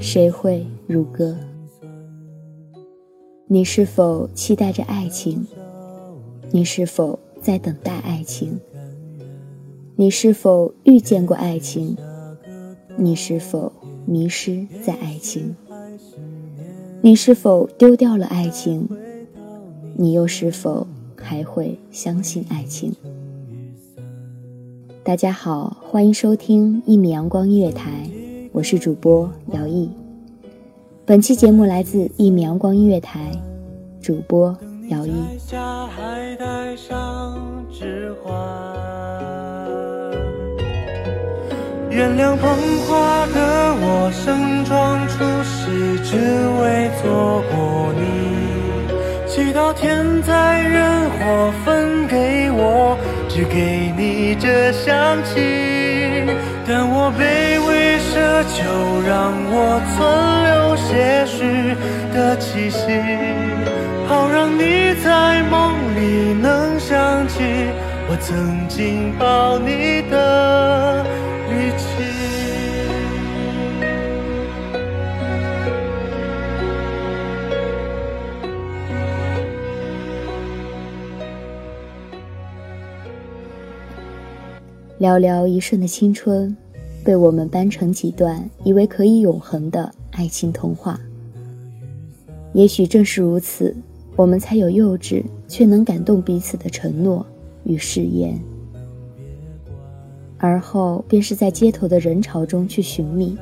谁会如歌？你是否期待着爱情？你是否在等待爱情？你是否遇见过爱情？你是否迷失在爱情？你是否丢掉了爱情？你又是否还会相信爱情？大家好，欢迎收听一米阳光音乐台，我是主播姚毅。本期节目来自一米阳光音乐台，主播姚毅。原谅捧花的我，盛装出世，只为错过你。祈祷天灾人祸分给我。只给你这香气，但我卑微奢求，让我存留些许的气息，好让你在梦里能想起我曾经抱你的力气。寥寥一瞬的青春，被我们掰成几段，以为可以永恒的爱情童话。也许正是如此，我们才有幼稚却能感动彼此的承诺与誓言。而后便是在街头的人潮中去寻觅，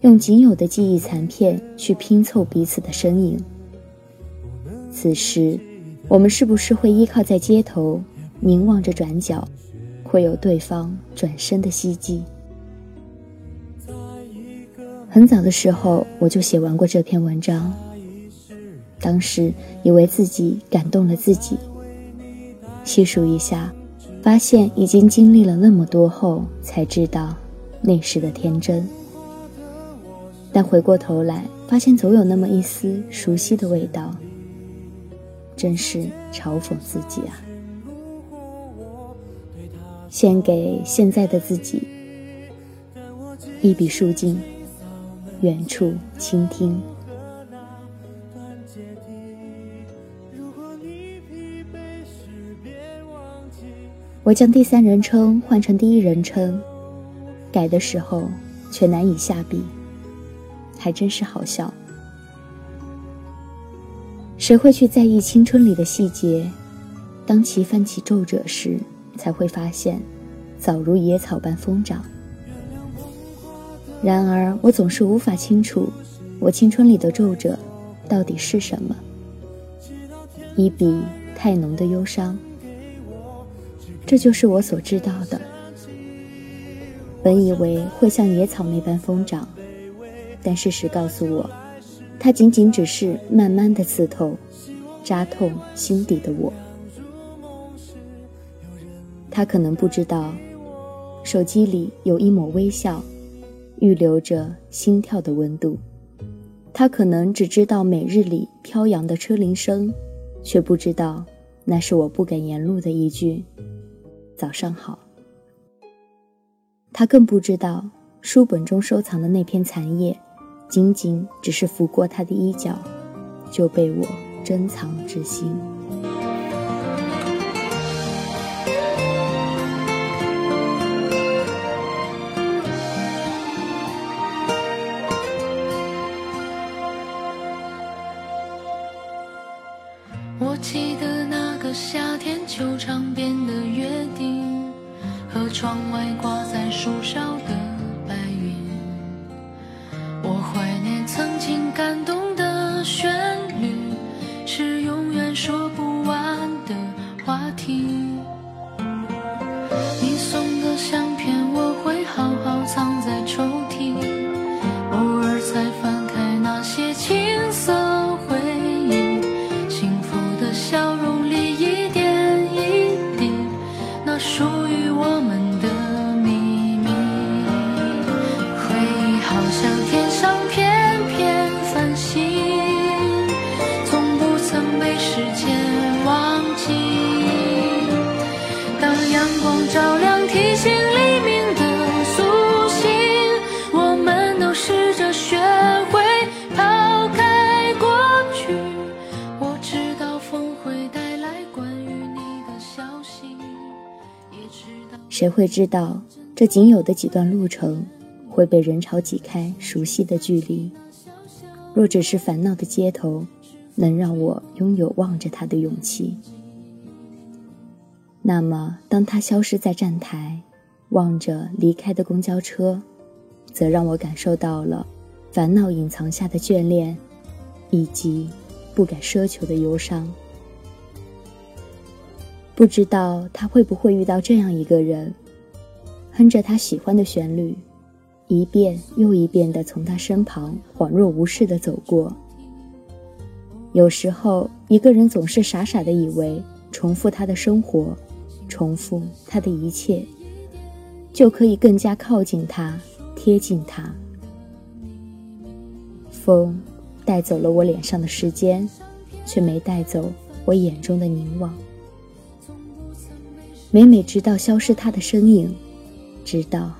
用仅有的记忆残片去拼凑彼此的身影。此时，我们是不是会依靠在街头，凝望着转角？会有对方转身的希冀。很早的时候，我就写完过这篇文章。当时以为自己感动了自己，细数一下，发现已经经历了那么多后，才知道那时的天真。但回过头来，发现总有那么一丝熟悉的味道，真是嘲讽自己啊！献给现在的自己，一笔书尽，远处倾听。我将第三人称换成第一人称，改的时候却难以下笔，还真是好笑。谁会去在意青春里的细节？当其泛起皱褶时。才会发现，早如野草般疯长。然而，我总是无法清楚，我青春里的皱褶到底是什么。一笔太浓的忧伤，这就是我所知道的。本以为会像野草那般疯长，但事实告诉我，它仅仅只是慢慢的刺透、扎痛心底的我。他可能不知道，手机里有一抹微笑，预留着心跳的温度。他可能只知道每日里飘扬的车铃声，却不知道那是我不敢言露的一句“早上好”。他更不知道书本中收藏的那片残叶，仅仅只是拂过他的衣角，就被我珍藏至心。球场边的约定，和窗外挂谁会知道，这仅有的几段路程，会被人潮挤开熟悉的距离？若只是烦恼的街头，能让我拥有望着他的勇气，那么当他消失在站台，望着离开的公交车，则让我感受到了烦恼隐藏下的眷恋，以及不敢奢求的忧伤。不知道他会不会遇到这样一个人，哼着他喜欢的旋律，一遍又一遍地从他身旁恍若无事地走过。有时候，一个人总是傻傻地以为重复他的生活，重复他的一切，就可以更加靠近他，贴近他。风带走了我脸上的时间，却没带走我眼中的凝望。每每直到消失他的身影，直到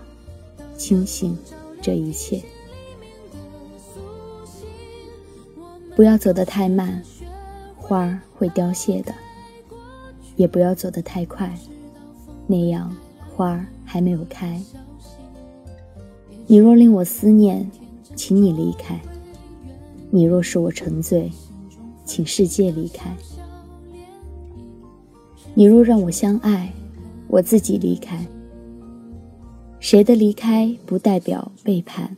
清醒这一切。不要走得太慢，花儿会凋谢的；也不要走得太快，那样花儿还没有开。你若令我思念，请你离开；你若使我沉醉，请世界离开。你若让我相爱，我自己离开。谁的离开不代表背叛？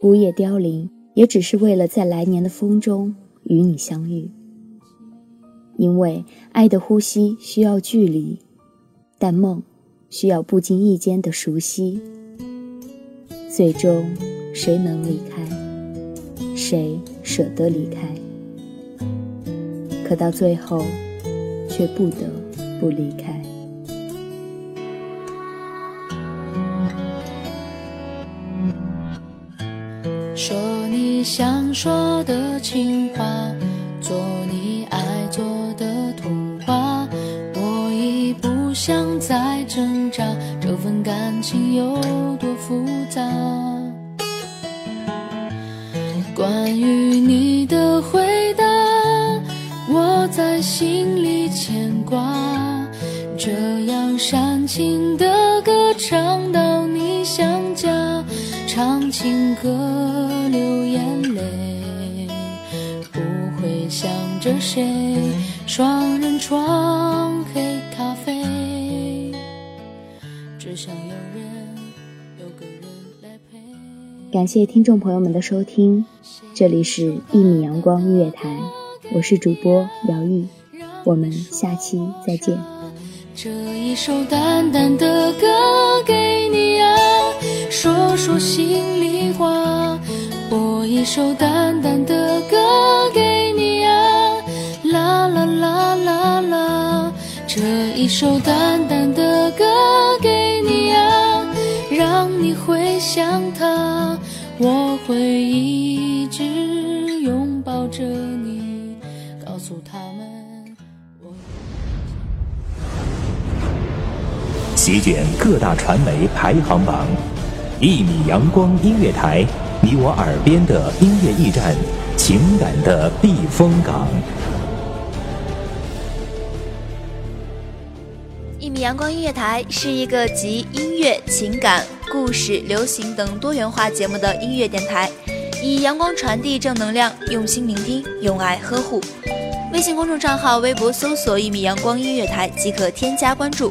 枯叶凋零，也只是为了在来年的风中与你相遇。因为爱的呼吸需要距离，但梦需要不经意间的熟悉。最终，谁能离开？谁舍得离开？可到最后。却不得不离开。说你想说的情话，做你爱做的童话。我已不想再挣扎，这份感情有多复杂？关于你的唱到你想家，唱情歌流眼泪，不会想着谁。双人床黑咖啡，只想有人有个人来陪。感谢听众朋友们的收听，这里是《一米阳光音乐台》，我是主播姚毅，我们下期再见。这一首淡淡的歌给你啊，说说心里话。播一首淡淡的歌给你啊，啦啦啦啦啦。这一首淡淡的歌给你啊，让你回想他，我会一直拥抱着你，告诉他们。席卷各大传媒排行榜，一米阳光音乐台，你我耳边的音乐驿站，情感的避风港。一米阳光音乐台是一个集音乐、情感、故事、流行等多元化节目的音乐电台，以阳光传递正能量，用心聆听，用爱呵护。微信公众账号、微博搜索“一米阳光音乐台”即可添加关注。